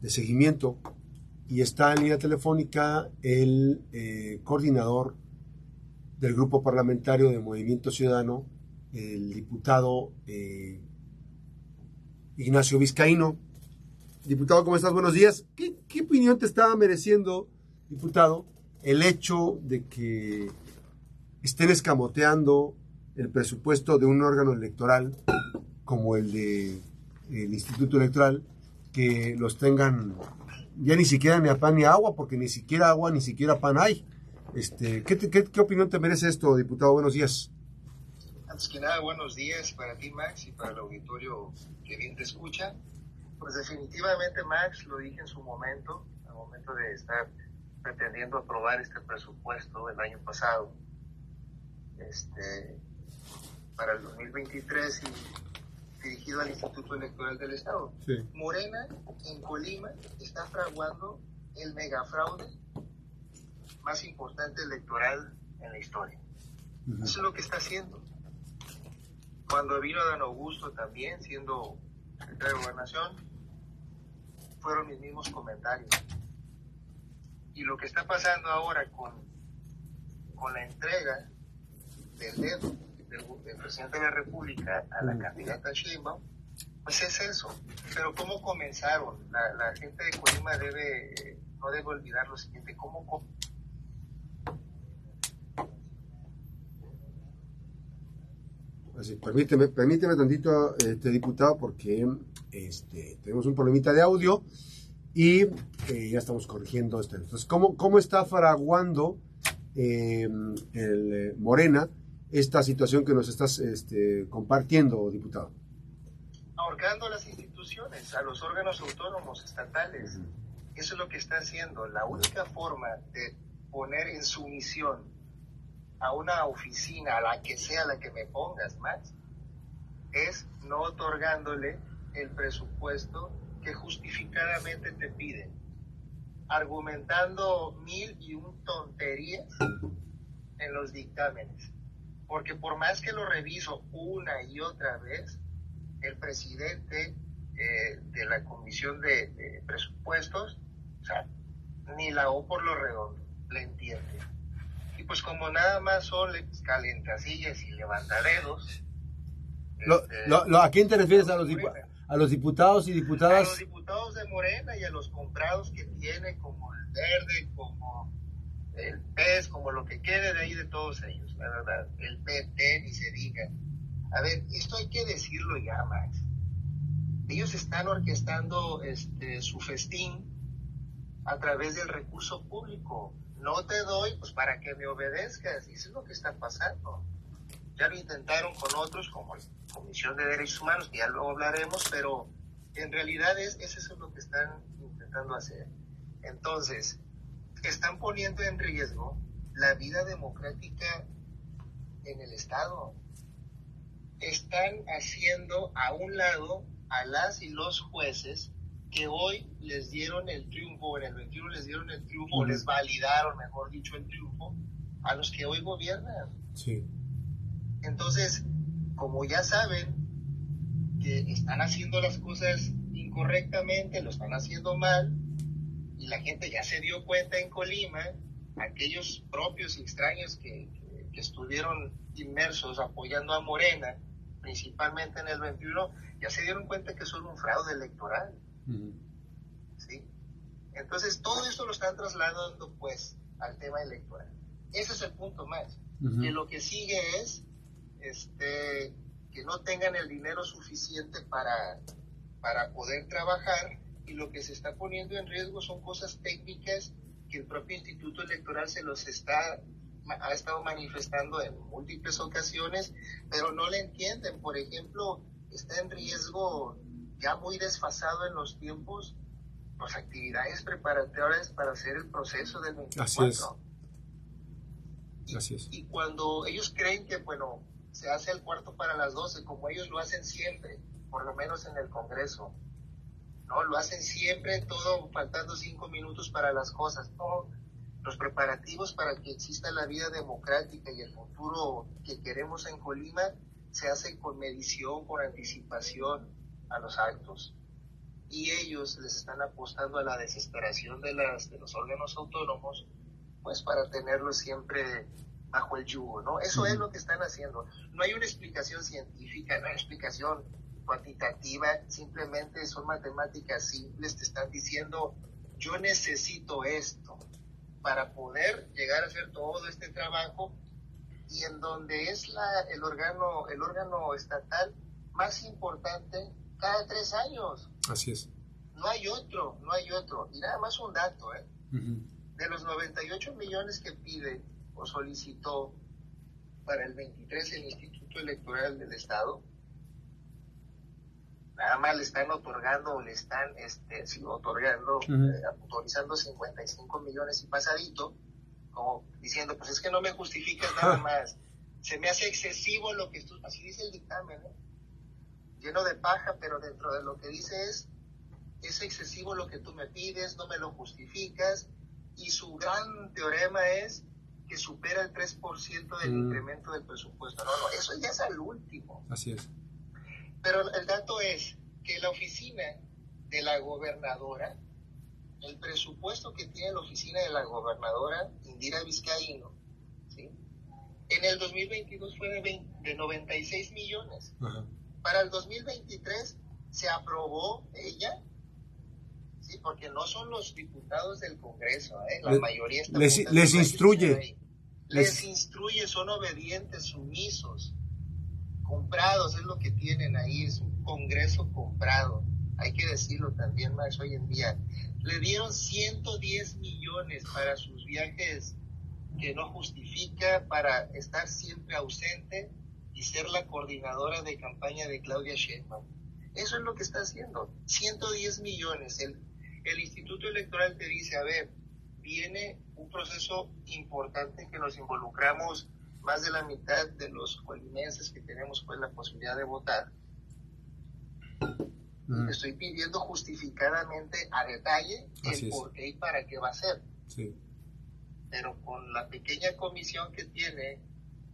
de seguimiento y está en línea telefónica el eh, coordinador del grupo parlamentario de Movimiento Ciudadano, el diputado eh, Ignacio Vizcaíno. Diputado, ¿cómo estás? Buenos días. ¿Qué, ¿Qué, opinión te estaba mereciendo, diputado, el hecho de que estén escamoteando el presupuesto de un órgano electoral como el de el Instituto Electoral, que los tengan ya ni siquiera ni a pan ni a agua, porque ni siquiera agua ni siquiera pan hay. Este, ¿qué, qué, qué opinión te merece esto, diputado? Buenos días. Antes que nada, buenos días para ti, Max, y para el auditorio que bien te escucha. Pues definitivamente, Max, lo dije en su momento, al momento de estar pretendiendo aprobar este presupuesto del año pasado, este, para el 2023 y dirigido al Instituto Electoral del Estado. Sí. Morena, en Colima, está fraguando el megafraude más importante electoral en la historia. Uh -huh. Eso es lo que está haciendo. Cuando vino Dan Augusto también, siendo secretario de Gobernación, fueron mis mismos comentarios. Y lo que está pasando ahora con, con la entrega del dedo del, del, presidente de la República a la candidata Sheinbaum, pues es eso. Pero cómo comenzaron, la, la gente de Colima debe, no debe olvidar lo siguiente, cómo Así, permíteme, permíteme tantito, este diputado, porque este, tenemos un problemita de audio y eh, ya estamos corrigiendo esto. Entonces, ¿cómo, cómo está fraguando eh, el eh, Morena esta situación que nos estás este, compartiendo, diputado? Ahorcando las instituciones, a los órganos autónomos estatales. Uh -huh. Eso es lo que está haciendo. La única forma de poner en sumisión a una oficina, a la que sea la que me pongas, Max, es no otorgándole el presupuesto que justificadamente te piden, argumentando mil y un tonterías en los dictámenes. Porque por más que lo reviso una y otra vez, el presidente eh, de la Comisión de, de, Presupuestos, o sea, ni la O por lo redondo, le entiende pues como nada más son calentasillas y levantadedos. Lo, este, lo, lo, ¿A quién te refieres? ¿A los, ¿A los diputados y diputadas? A los diputados de Morena y a los comprados que tiene, como el verde, como el PES, como lo que quede de ahí de todos ellos, la verdad. El PT, ni se diga. A ver, esto hay que decirlo ya, Max. Ellos están orquestando este, su festín a través del recurso público no te doy, pues para que me obedezcas. Y eso es lo que está pasando. Ya lo intentaron con otros, como la Comisión de Derechos Humanos, que ya luego hablaremos, pero en realidad es, es lo que están intentando hacer. Entonces, están poniendo en riesgo la vida democrática en el Estado. Están haciendo a un lado a las y los jueces que hoy les dieron el triunfo, en el 21 les dieron el triunfo, -huh. les validaron, mejor dicho, el triunfo, a los que hoy gobiernan. Sí. Entonces, como ya saben que están haciendo las cosas incorrectamente, lo están haciendo mal, y la gente ya se dio cuenta en Colima, aquellos propios y extraños que, que, que estuvieron inmersos apoyando a Morena, principalmente en el 21, ya se dieron cuenta que son un fraude electoral. ¿Sí? Entonces, todo esto lo están trasladando, pues, al tema electoral. Ese es el punto más. Uh-huh. Que lo que sigue es este, que no tengan el dinero suficiente para, para poder trabajar y lo que se está poniendo en riesgo son cosas técnicas que el propio Instituto Electoral se los está ha estado manifestando en múltiples ocasiones, pero no le entienden. Por ejemplo, está en riesgo ya muy desfasado en los tiempos, pues actividades preparatorias para hacer el proceso del 24. Así es. Así es. Y, y, cuando ellos creen que, bueno, se hace el cuarto para las 12, como ellos lo hacen siempre, por lo menos en el Congreso, ¿no? Lo hacen siempre, todo faltando cinco minutos para las cosas, todo los preparativos para que exista la vida democrática y el futuro que queremos en Colima se hace con medición, con anticipación a los actos. y ellos les están apostando a la desesperación de, las, de los órganos autónomos, pues para tenerlos siempre bajo el yugo, ¿no? Eso es lo que están haciendo. No hay una explicación científica, no hay explicación cuantitativa, simplemente son matemáticas simples, te están diciendo, yo necesito esto para poder llegar a hacer todo este trabajo y en donde es la, el órgano el órgano estatal más importante cada tres años. Así es. No hay otro, no hay otro. Y nada más un dato, ¿eh? De los 98 millones que pide o solicitó para el 23 el Instituto Electoral del Estado, nada más le están otorgando, le están este, otorgando, eh, autorizando 55 millones y pasadito, como diciendo, pues es que no me justificas nada más. Se me hace excesivo lo que tú, así dice el dictamen, ¿eh? lleno de paja, pero dentro de lo que dice es, es excesivo lo que tú me pides, no me lo justificas, y su gran teorema es que supera el 3% del mm. incremento del presupuesto. No, no, eso ya es al último. Así es. Pero el dato es que la oficina de la gobernadora, el presupuesto que tiene la oficina de la gobernadora Indira Vizcaíno, ¿sí? en el 2022 fue de, de 96 millones. Para el 2023 se aprobó ella, sí, porque no son los diputados del Congreso, ¿eh? la mayoría está les, les instruye. Les instruye, son obedientes, sumisos, comprados, es lo que tienen ahí, es un Congreso comprado. Hay que decirlo también, más hoy en día. Le dieron 110 millones para sus viajes que no justifica, para estar siempre ausente y ser la coordinadora de campaña de Claudia Sheinbaum. Eso es lo que está haciendo. 110 millones. El, el Instituto Electoral te dice, a ver, viene un proceso importante que nos involucramos más de la mitad de los colimenses que tenemos pues la posibilidad de votar. Mm. Estoy pidiendo justificadamente a detalle el por qué y para qué va a ser. Sí. Pero con la pequeña comisión que tiene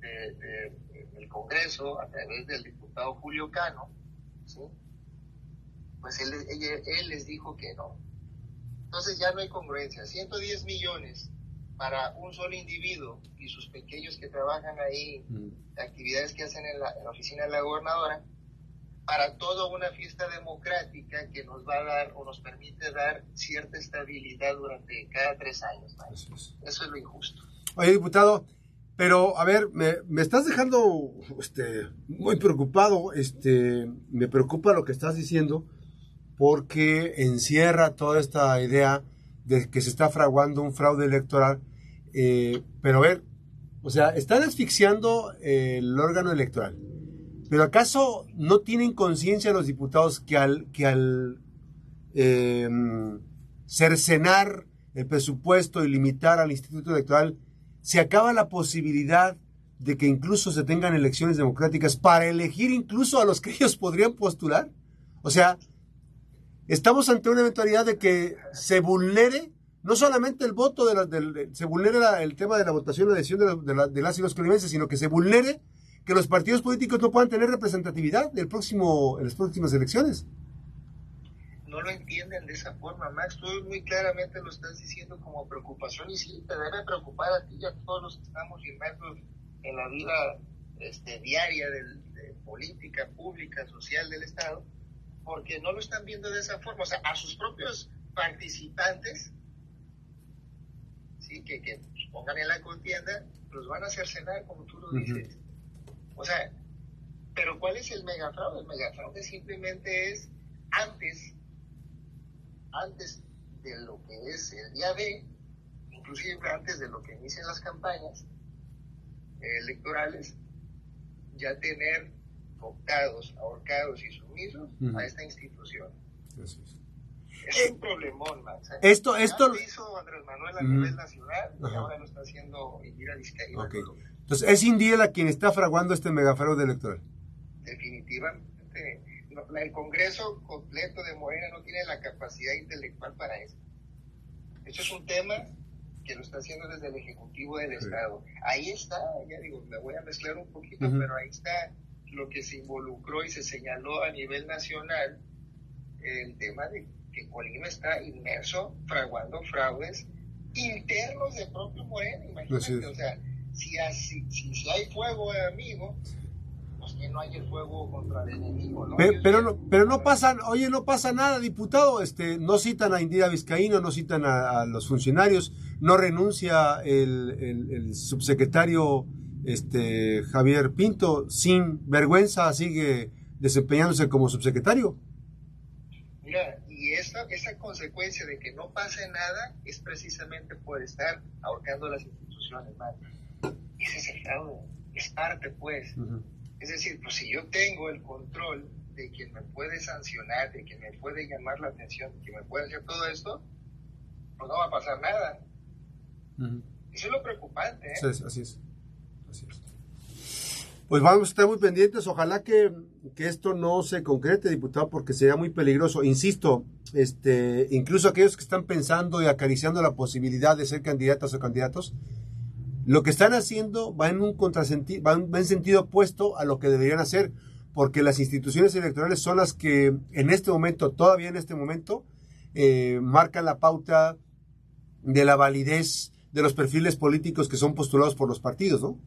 de, el Congreso a través del diputado Julio Cano, pues él, él, les dijo que no. Entonces ya no hay congruencia. 110 millones para un solo individuo y sus pequeños que trabajan ahí, mm. actividades que hacen en la, oficina de la gobernadora, para toda una fiesta democrática que nos va a dar o nos permite dar cierta estabilidad durante cada tres años. Eso es lo injusto. Oye, diputado, pero, a ver, me, me, estás dejando este, muy preocupado. Este, me preocupa lo que estás diciendo porque encierra toda esta idea de que se está fraguando un fraude electoral. Eh, pero, a ver, o sea, están asfixiando el órgano electoral. Pero ¿acaso no tienen conciencia los diputados que al, que al eh, cercenar el presupuesto y limitar al Instituto Electoral se acaba la posibilidad de que incluso se tengan elecciones democráticas para elegir incluso a los que ellos podrían postular. O sea, estamos ante una eventualidad de que se vulnere no solamente el voto de, la, se vulnere el tema de la votación, la elección de, de, las y los colimenses, sino que se vulnere que los partidos políticos no puedan tener representatividad del próximo, en las próximas elecciones no lo entienden de esa forma, Max. Tú muy claramente lo estás diciendo como preocupación y sí, te debe preocupar a ti y a todos los que estamos inmersos en la vida este, diaria de política pública, social del Estado, porque no lo están viendo de esa forma. O sea, a sus propios participantes, sí, que, que pongan en la contienda, los van a hacer cenar, como tú lo dices. O sea, pero ¿cuál es el megafraude? El megafraude simplemente es antes antes de lo que es el día de, inclusive antes de lo que inician las campañas electorales, ya tener optados, ahorcados y sumisos a esta institución. Es un problemón, Max. Esto, esto lo hizo Andrés Manuel a nivel nacional y ahora lo está haciendo Indira Vizcaína. Okay. Entonces, ¿es Indira quien está fraguando este megafraude electoral? Definitivamente el Congreso completo de Morena no tiene la capacidad intelectual para eso. Eso es un tema que lo está haciendo desde el Ejecutivo del Estado. Ahí está, ya digo, me voy a mezclar un poquito, pero ahí está lo que se involucró y se señaló a nivel nacional el tema de que Colima está inmerso, fraguando fraudes internos de propio Moreno, imagínate, o sea, si, así, si, hay fuego, amigo, pues que no hay el fuego contra el enemigo, ¿no? Pero, no, pero no pasa, oye, no pasa nada, diputado, este, no citan a Indira Vizcaíno, no citan a, los funcionarios, no renuncia el, el, subsecretario este, Javier Pinto, sin vergüenza sigue desempeñándose como subsecretario. Mira, y esa, esa consecuencia de que no pase nada es precisamente por estar ahorcando las instituciones, más. Ese es el fraude, es parte, pues. Es decir, pues si yo tengo el control de quien me puede sancionar, de quien me puede llamar la atención, de quien me puede hacer todo esto, pues no va a pasar nada. Eso es lo preocupante. ¿eh? Sí, así es. Pues vamos a estar muy pendientes. Ojalá que, esto no se concrete, diputado, porque sería muy peligroso. Insisto, este, incluso aquellos que están pensando y acariciando la posibilidad de ser candidatas o candidatos, lo que están haciendo va en un contrasentido, va en sentido opuesto a lo que deberían hacer, porque las instituciones electorales son las que en este momento, todavía en este momento, eh, marcan la pauta de la validez de los perfiles políticos que son postulados por los partidos, ¿no?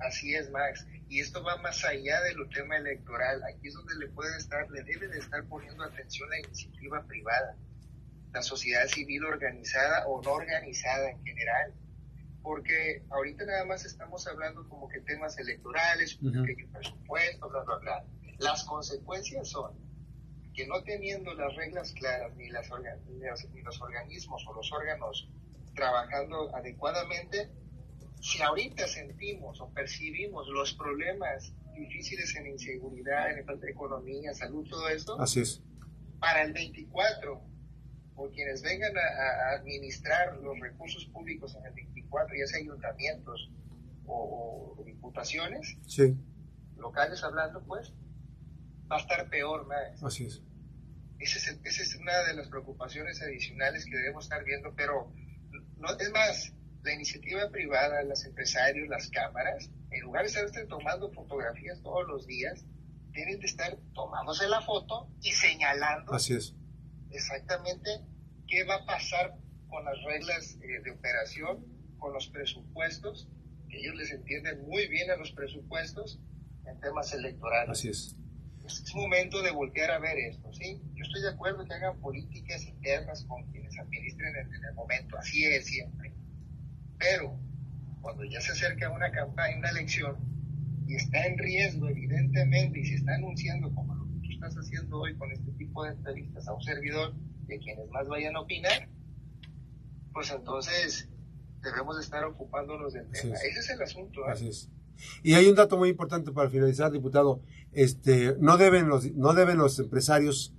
Así es, Max. Y esto va más allá de lo tema electoral. Aquí es donde le puede estar, le debe de estar poniendo atención la iniciativa privada, la sociedad civil organizada o no organizada en general. Porque ahorita nada más estamos hablando como que temas electorales, que presupuesto, bla, bla, bla. Las consecuencias son que no teniendo las reglas claras, ni, las ni los organismos o los órganos trabajando adecuadamente, si ahorita sentimos o percibimos los problemas difíciles en inseguridad, en falta de economía, salud, todo esto, Así es. para el 24, o quienes vengan a, administrar los recursos públicos en el 24, ya sea ayuntamientos o, diputaciones, sí. locales hablando, pues, va a estar peor más. Así es. Esa es, una de las preocupaciones adicionales que debemos estar viendo, pero no, es más, la iniciativa privada, los empresarios, las cámaras, en lugar de estar tomando fotografías todos los días, tienen de estar tomándose la foto y señalando Así es. exactamente qué va a pasar con las reglas eh, de operación, con los presupuestos, que ellos les entienden muy bien a los presupuestos en temas electorales. Así es. Es momento de voltear a ver esto, ¿sí? Yo estoy de acuerdo que hagan políticas internas con quienes administren en el momento, así es siempre pero cuando ya se acerca una campaña, una elección, y está en riesgo, evidentemente, y se está anunciando, como lo que tú estás haciendo hoy con este tipo de entrevistas a un servidor, de quienes más vayan a opinar, pues entonces debemos estar ocupándonos del tema. Ese es el asunto. ¿eh? Así es. Y hay un dato muy importante para finalizar, diputado. Este, no deben los, no deben los empresarios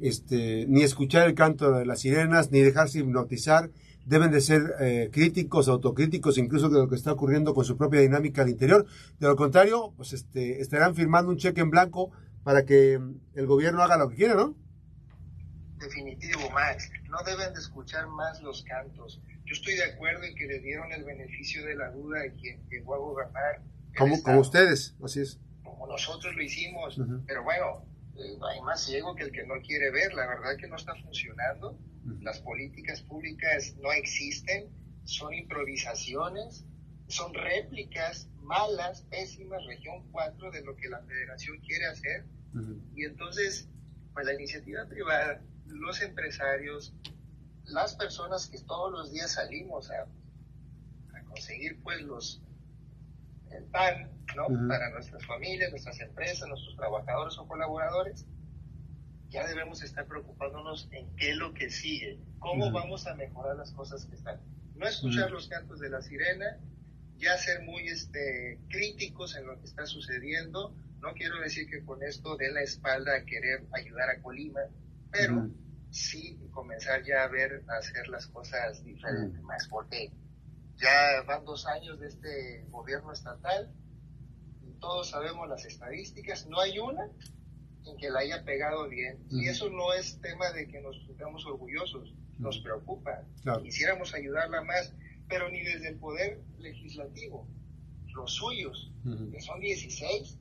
este, ni escuchar el canto de las sirenas, ni dejarse hipnotizar, deben de ser eh, críticos, autocríticos, incluso de lo que está ocurriendo con su propia dinámica al interior. De lo contrario, pues este, estarán firmando un cheque en blanco para que el gobierno haga lo que quiera, ¿no? Definitivo, Max. No deben de escuchar más los cantos. Yo estoy de acuerdo en que le dieron el beneficio de la duda a quien llegó a gobernar. Como, como ustedes, así es. Como nosotros lo hicimos. Pero bueno, eh, hay más ciego que el que no quiere ver. La verdad que no está funcionando las políticas públicas no existen, son improvisaciones, son réplicas malas, pésimas, región 4 de lo que la federación quiere hacer. Y entonces, pues la iniciativa privada, los empresarios, las personas que todos los días salimos a, a conseguir pues los el pan, ¿no? Para nuestras familias, nuestras empresas, nuestros trabajadores o colaboradores, ya debemos estar preocupándonos en qué es lo que sigue, cómo vamos a mejorar las cosas que están. No escuchar los cantos de la sirena, ya ser muy este, críticos en lo que está sucediendo. No quiero decir que con esto dé la espalda a querer ayudar a Colima, pero sí comenzar ya a ver, a hacer las cosas diferentes más, porque ya van dos años de este gobierno estatal y todos sabemos las estadísticas, no hay una en que la haya pegado bien. Y eso no es tema de que nos sintamos orgullosos, nos preocupa. Quisiéramos ayudarla más, pero ni desde el poder legislativo, los suyos, que son 16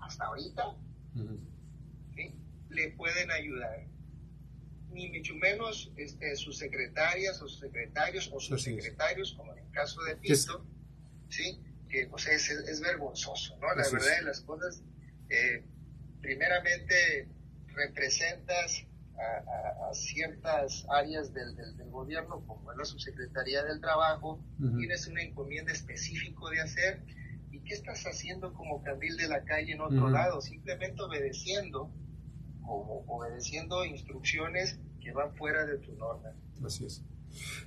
hasta ahorita, le pueden ayudar. Ni mucho menos este, sus secretarias o sus secretarios o sus secretarios, como en el caso de Pito, ¿sí? que pues, es, es, vergonzoso, ¿no? La verdad de las cosas, eh, primeramente representas a, ciertas áreas del, del, gobierno, como es la subsecretaría del trabajo, tienes una encomienda específico de hacer, ¿y qué estás haciendo como candil de la calle en otro lado? Simplemente obedeciendo, como obedeciendo instrucciones que van fuera de tu norma. Así es.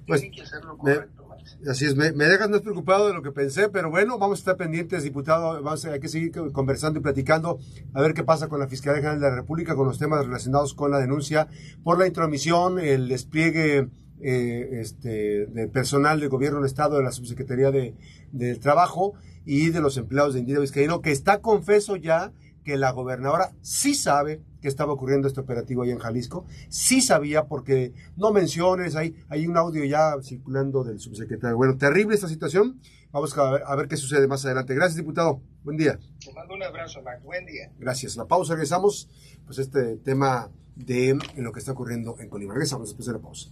Pues, que correcto, Así es, me, dejas más preocupado de lo que pensé, pero bueno, vamos a estar pendientes, diputado, vamos a, hay que seguir conversando y platicando, a ver qué pasa con la Fiscalía General de la República, con los temas relacionados con la denuncia por la intromisión, el despliegue eh, este, de personal del gobierno del Estado, de la Subsecretaría de, del Trabajo y de los empleados de Indira Vizcaíno, que está confeso ya que la gobernadora sí sabe que estaba ocurriendo este operativo ahí en Jalisco, sí sabía porque no menciones, hay, hay un audio ya circulando del subsecretario. Bueno, terrible esta situación, vamos a ver, a ver qué sucede más adelante. Gracias, diputado, buen día. Te mando un abrazo, Max, buen día. Gracias, la pausa, regresamos, pues este tema de lo que está ocurriendo en Colima. Regresamos después de la pausa.